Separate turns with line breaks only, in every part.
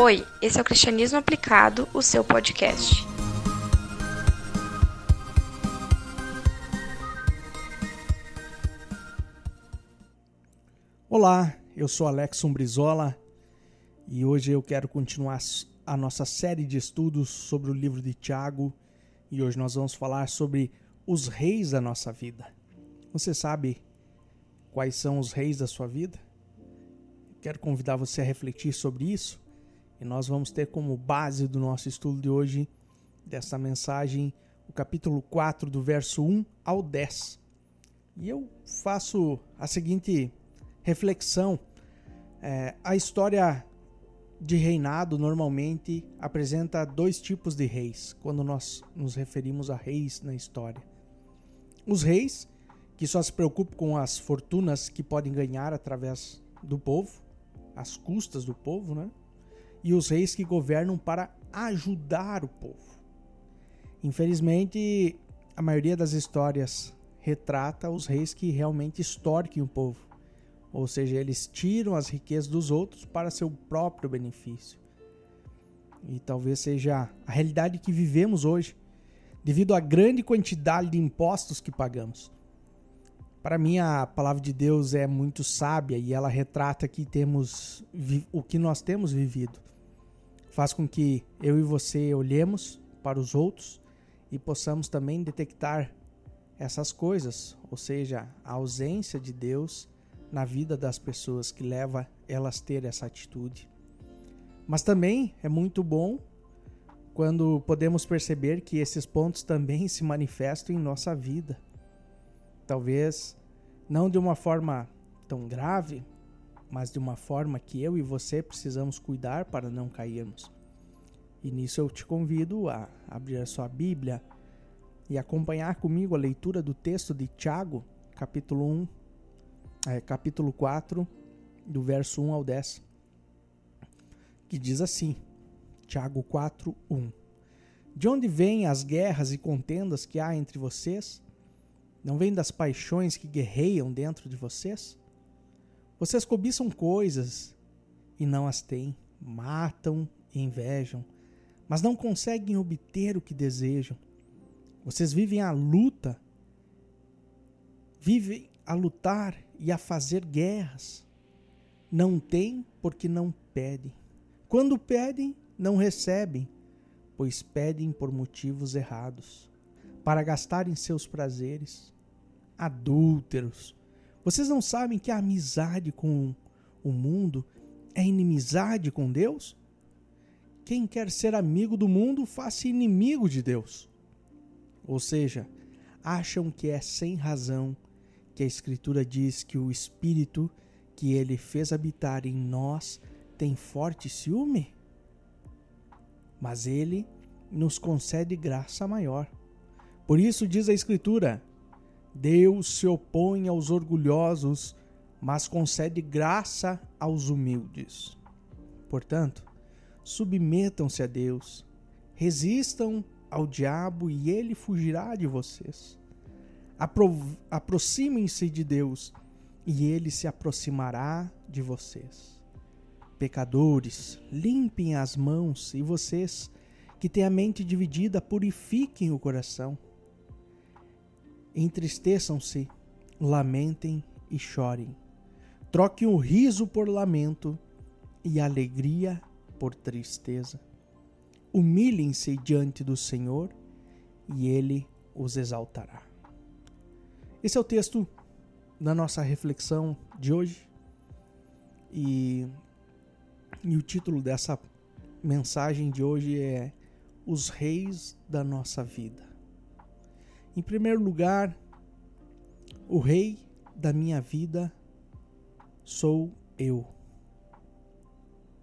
Oi, esse é o Cristianismo Aplicado, o seu podcast.
Olá, eu sou Alex Umbrizola e hoje eu quero continuar a nossa série de estudos sobre o livro de Tiago e hoje nós vamos falar sobre os reis da nossa vida. Você sabe quais são os reis da sua vida? Quero convidar você a refletir sobre isso e nós vamos ter como base do nosso estudo de hoje, dessa mensagem, o capítulo 4, do verso 1 ao 10. E eu faço a seguinte reflexão. É, a história de reinado normalmente apresenta dois tipos de reis, quando nós nos referimos a reis na história. Os reis, que só se preocupam com as fortunas que podem ganhar através do povo, às custas do povo, né? E os reis que governam para ajudar o povo. Infelizmente, a maioria das histórias retrata os reis que realmente extorquem o povo, ou seja, eles tiram as riquezas dos outros para seu próprio benefício. E talvez seja a realidade que vivemos hoje, devido à grande quantidade de impostos que pagamos. Para mim, a palavra de Deus é muito sábia e ela retrata que temos o que nós temos vivido faz com que eu e você olhemos para os outros e possamos também detectar essas coisas, ou seja, a ausência de Deus na vida das pessoas que leva elas a ter essa atitude. Mas também é muito bom quando podemos perceber que esses pontos também se manifestam em nossa vida. Talvez não de uma forma tão grave, mas de uma forma que eu e você precisamos cuidar para não cairmos. E nisso eu te convido a abrir a sua Bíblia e acompanhar comigo a leitura do texto de Tiago, capítulo 1, é, capítulo 4, do verso 1 ao 10, que diz assim: Tiago 4, 1. De onde vêm as guerras e contendas que há entre vocês? Não vêm das paixões que guerreiam dentro de vocês? Vocês cobiçam coisas e não as têm, matam e invejam, mas não conseguem obter o que desejam. Vocês vivem a luta, vivem a lutar e a fazer guerras. Não têm porque não pedem. Quando pedem, não recebem, pois pedem por motivos errados, para gastarem seus prazeres. Adúlteros, vocês não sabem que a amizade com o mundo é inimizade com Deus? Quem quer ser amigo do mundo, faça inimigo de Deus. Ou seja, acham que é sem razão que a Escritura diz que o Espírito que ele fez habitar em nós tem forte ciúme? Mas ele nos concede graça maior. Por isso diz a Escritura: Deus se opõe aos orgulhosos, mas concede graça aos humildes. Portanto, submetam-se a Deus, resistam ao diabo e ele fugirá de vocês. Apro Aproximem-se de Deus e ele se aproximará de vocês. Pecadores, limpem as mãos e vocês que têm a mente dividida, purifiquem o coração entristeçam-se, lamentem e chorem. Troquem o riso por lamento e a alegria por tristeza. Humilhem-se diante do Senhor e ele os exaltará. Esse é o texto da nossa reflexão de hoje. E, e o título dessa mensagem de hoje é Os Reis da Nossa Vida. Em primeiro lugar, o rei da minha vida sou eu.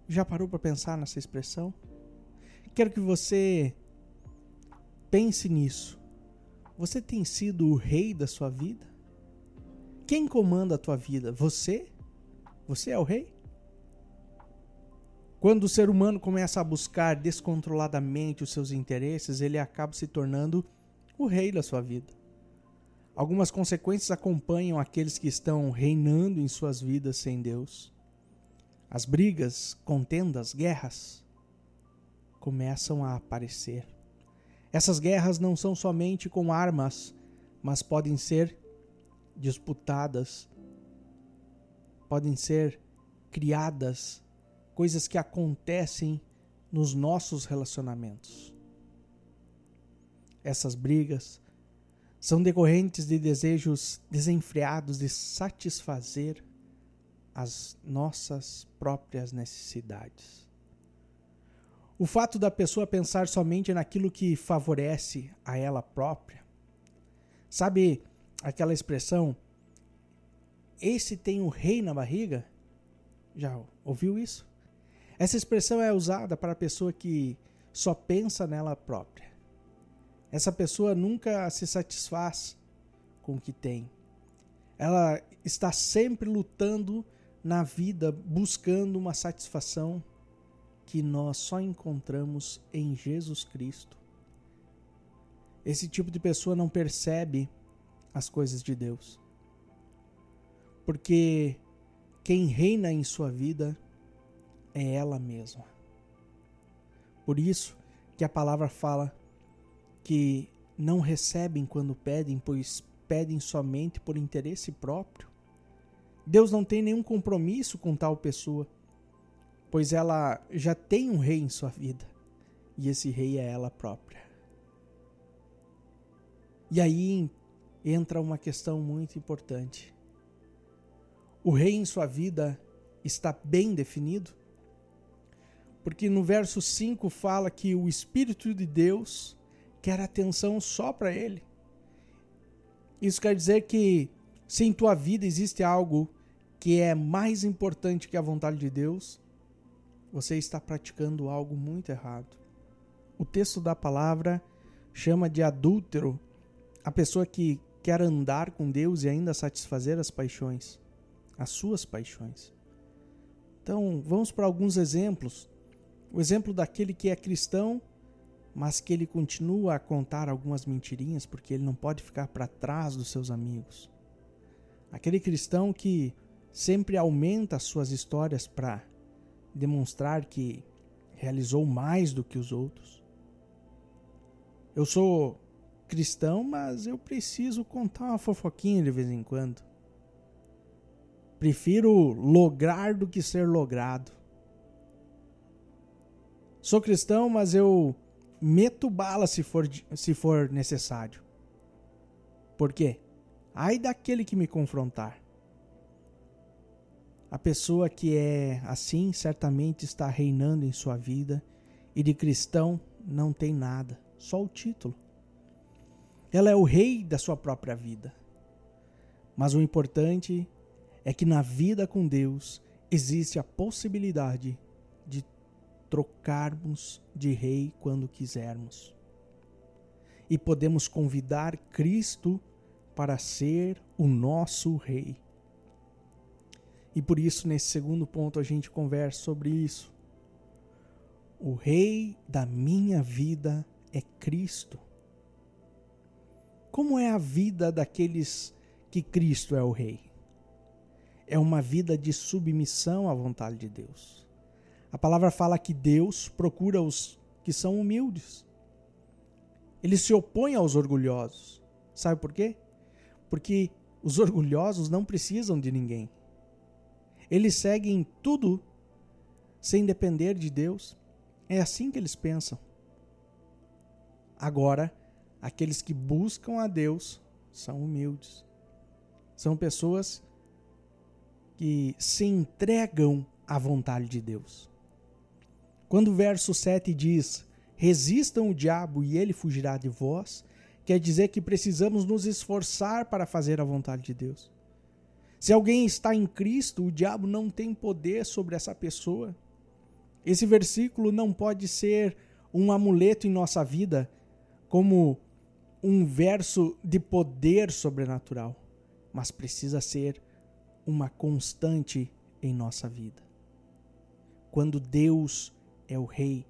Já parou para pensar nessa expressão? Quero que você pense nisso. Você tem sido o rei da sua vida? Quem comanda a tua vida? Você? Você é o rei? Quando o ser humano começa a buscar descontroladamente os seus interesses, ele acaba se tornando o rei da sua vida. Algumas consequências acompanham aqueles que estão reinando em suas vidas sem Deus. As brigas, contendas, guerras, começam a aparecer. Essas guerras não são somente com armas, mas podem ser disputadas, podem ser criadas, coisas que acontecem nos nossos relacionamentos. Essas brigas são decorrentes de desejos desenfreados de satisfazer as nossas próprias necessidades. O fato da pessoa pensar somente naquilo que favorece a ela própria. Sabe aquela expressão? Esse tem o rei na barriga? Já ouviu isso? Essa expressão é usada para a pessoa que só pensa nela própria. Essa pessoa nunca se satisfaz com o que tem. Ela está sempre lutando na vida, buscando uma satisfação que nós só encontramos em Jesus Cristo. Esse tipo de pessoa não percebe as coisas de Deus. Porque quem reina em sua vida é ela mesma. Por isso que a palavra fala que não recebem quando pedem, pois pedem somente por interesse próprio. Deus não tem nenhum compromisso com tal pessoa, pois ela já tem um rei em sua vida, e esse rei é ela própria. E aí entra uma questão muito importante. O rei em sua vida está bem definido? Porque no verso 5 fala que o Espírito de Deus quer atenção só para ele. Isso quer dizer que se em tua vida existe algo que é mais importante que a vontade de Deus, você está praticando algo muito errado. O texto da palavra chama de adúltero a pessoa que quer andar com Deus e ainda satisfazer as paixões, as suas paixões. Então, vamos para alguns exemplos o exemplo daquele que é cristão, mas que ele continua a contar algumas mentirinhas porque ele não pode ficar para trás dos seus amigos. Aquele cristão que sempre aumenta as suas histórias para demonstrar que realizou mais do que os outros. Eu sou cristão, mas eu preciso contar uma fofoquinha de vez em quando. Prefiro lograr do que ser logrado. Sou cristão, mas eu meto bala se for, se for necessário. Por quê? Ai daquele que me confrontar. A pessoa que é assim certamente está reinando em sua vida e de cristão não tem nada, só o título. Ela é o rei da sua própria vida. Mas o importante é que na vida com Deus existe a possibilidade de trocarmos de rei quando quisermos. E podemos convidar Cristo para ser o nosso rei. E por isso, nesse segundo ponto, a gente conversa sobre isso. O rei da minha vida é Cristo. Como é a vida daqueles que Cristo é o rei? É uma vida de submissão à vontade de Deus a palavra fala que Deus procura os que são humildes. Ele se opõe aos orgulhosos. Sabe por quê? Porque os orgulhosos não precisam de ninguém. Eles seguem tudo sem depender de Deus. É assim que eles pensam. Agora, aqueles que buscam a Deus são humildes. São pessoas que se entregam à vontade de Deus. Quando o verso 7 diz: Resistam o diabo e ele fugirá de vós, quer dizer que precisamos nos esforçar para fazer a vontade de Deus. Se alguém está em Cristo, o diabo não tem poder sobre essa pessoa. Esse versículo não pode ser um amuleto em nossa vida, como um verso de poder sobrenatural, mas precisa ser uma constante em nossa vida. Quando Deus é o Rei,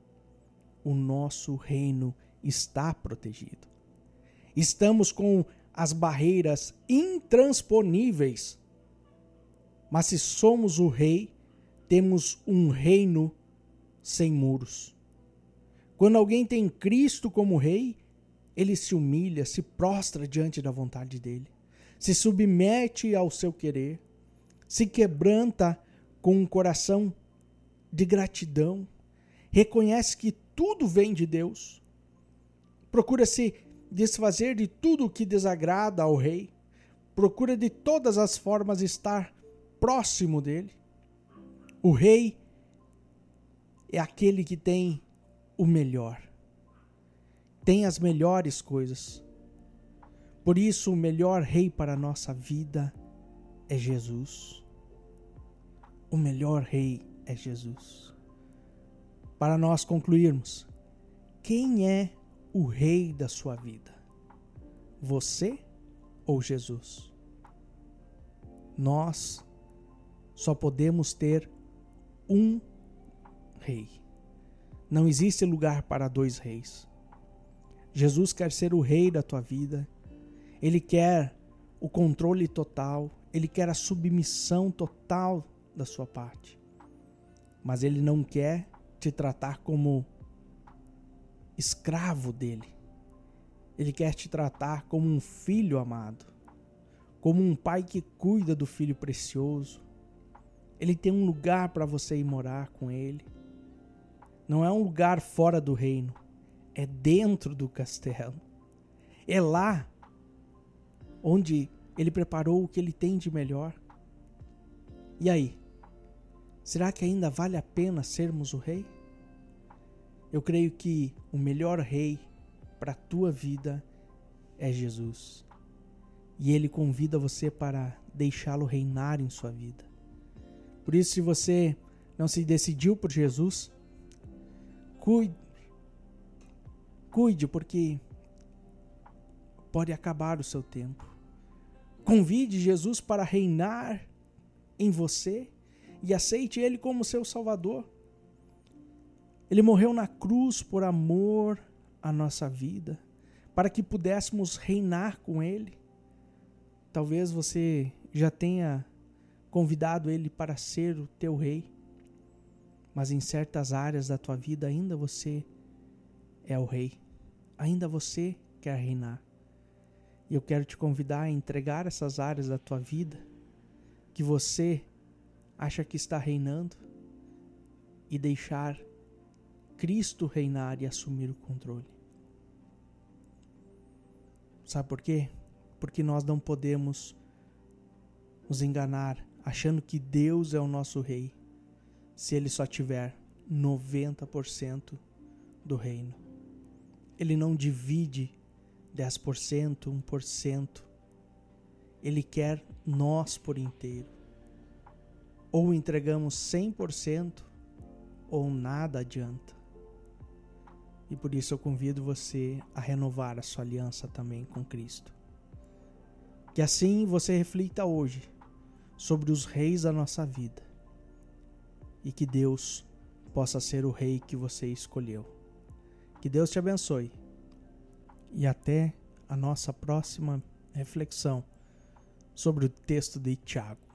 o nosso reino está protegido. Estamos com as barreiras intransponíveis. Mas se somos o Rei, temos um reino sem muros. Quando alguém tem Cristo como rei, ele se humilha, se prostra diante da vontade dele, se submete ao seu querer, se quebranta com um coração de gratidão, reconhece que tudo vem de Deus, procura se desfazer de tudo o que desagrada ao rei, procura de todas as formas estar próximo dele. O rei é aquele que tem o melhor, tem as melhores coisas. Por isso, o melhor rei para a nossa vida é Jesus. O melhor rei é Jesus. Para nós concluirmos, quem é o rei da sua vida? Você ou Jesus? Nós só podemos ter um rei. Não existe lugar para dois reis. Jesus quer ser o rei da tua vida. Ele quer o controle total, ele quer a submissão total da sua parte. Mas ele não quer te tratar como escravo dele. Ele quer te tratar como um filho amado, como um pai que cuida do filho precioso. Ele tem um lugar para você ir morar com ele. Não é um lugar fora do reino, é dentro do castelo. É lá onde ele preparou o que ele tem de melhor. E aí? Será que ainda vale a pena sermos o rei? Eu creio que o melhor rei para a tua vida é Jesus. E ele convida você para deixá-lo reinar em sua vida. Por isso, se você não se decidiu por Jesus, cuide. Cuide, porque pode acabar o seu tempo. Convide Jesus para reinar em você e aceite Ele como seu Salvador. Ele morreu na cruz por amor à nossa vida, para que pudéssemos reinar com Ele. Talvez você já tenha convidado Ele para ser o teu rei, mas em certas áreas da tua vida ainda você é o rei, ainda você quer reinar. E eu quero te convidar a entregar essas áreas da tua vida que você acha que está reinando e deixar Cristo reinar e assumir o controle. Sabe por quê? Porque nós não podemos nos enganar achando que Deus é o nosso rei se ele só tiver 90% do reino. Ele não divide 10%, 1%. Ele quer nós por inteiro. Ou entregamos 100% ou nada adianta. E por isso eu convido você a renovar a sua aliança também com Cristo. Que assim você reflita hoje sobre os reis da nossa vida e que Deus possa ser o rei que você escolheu. Que Deus te abençoe e até a nossa próxima reflexão sobre o texto de Tiago.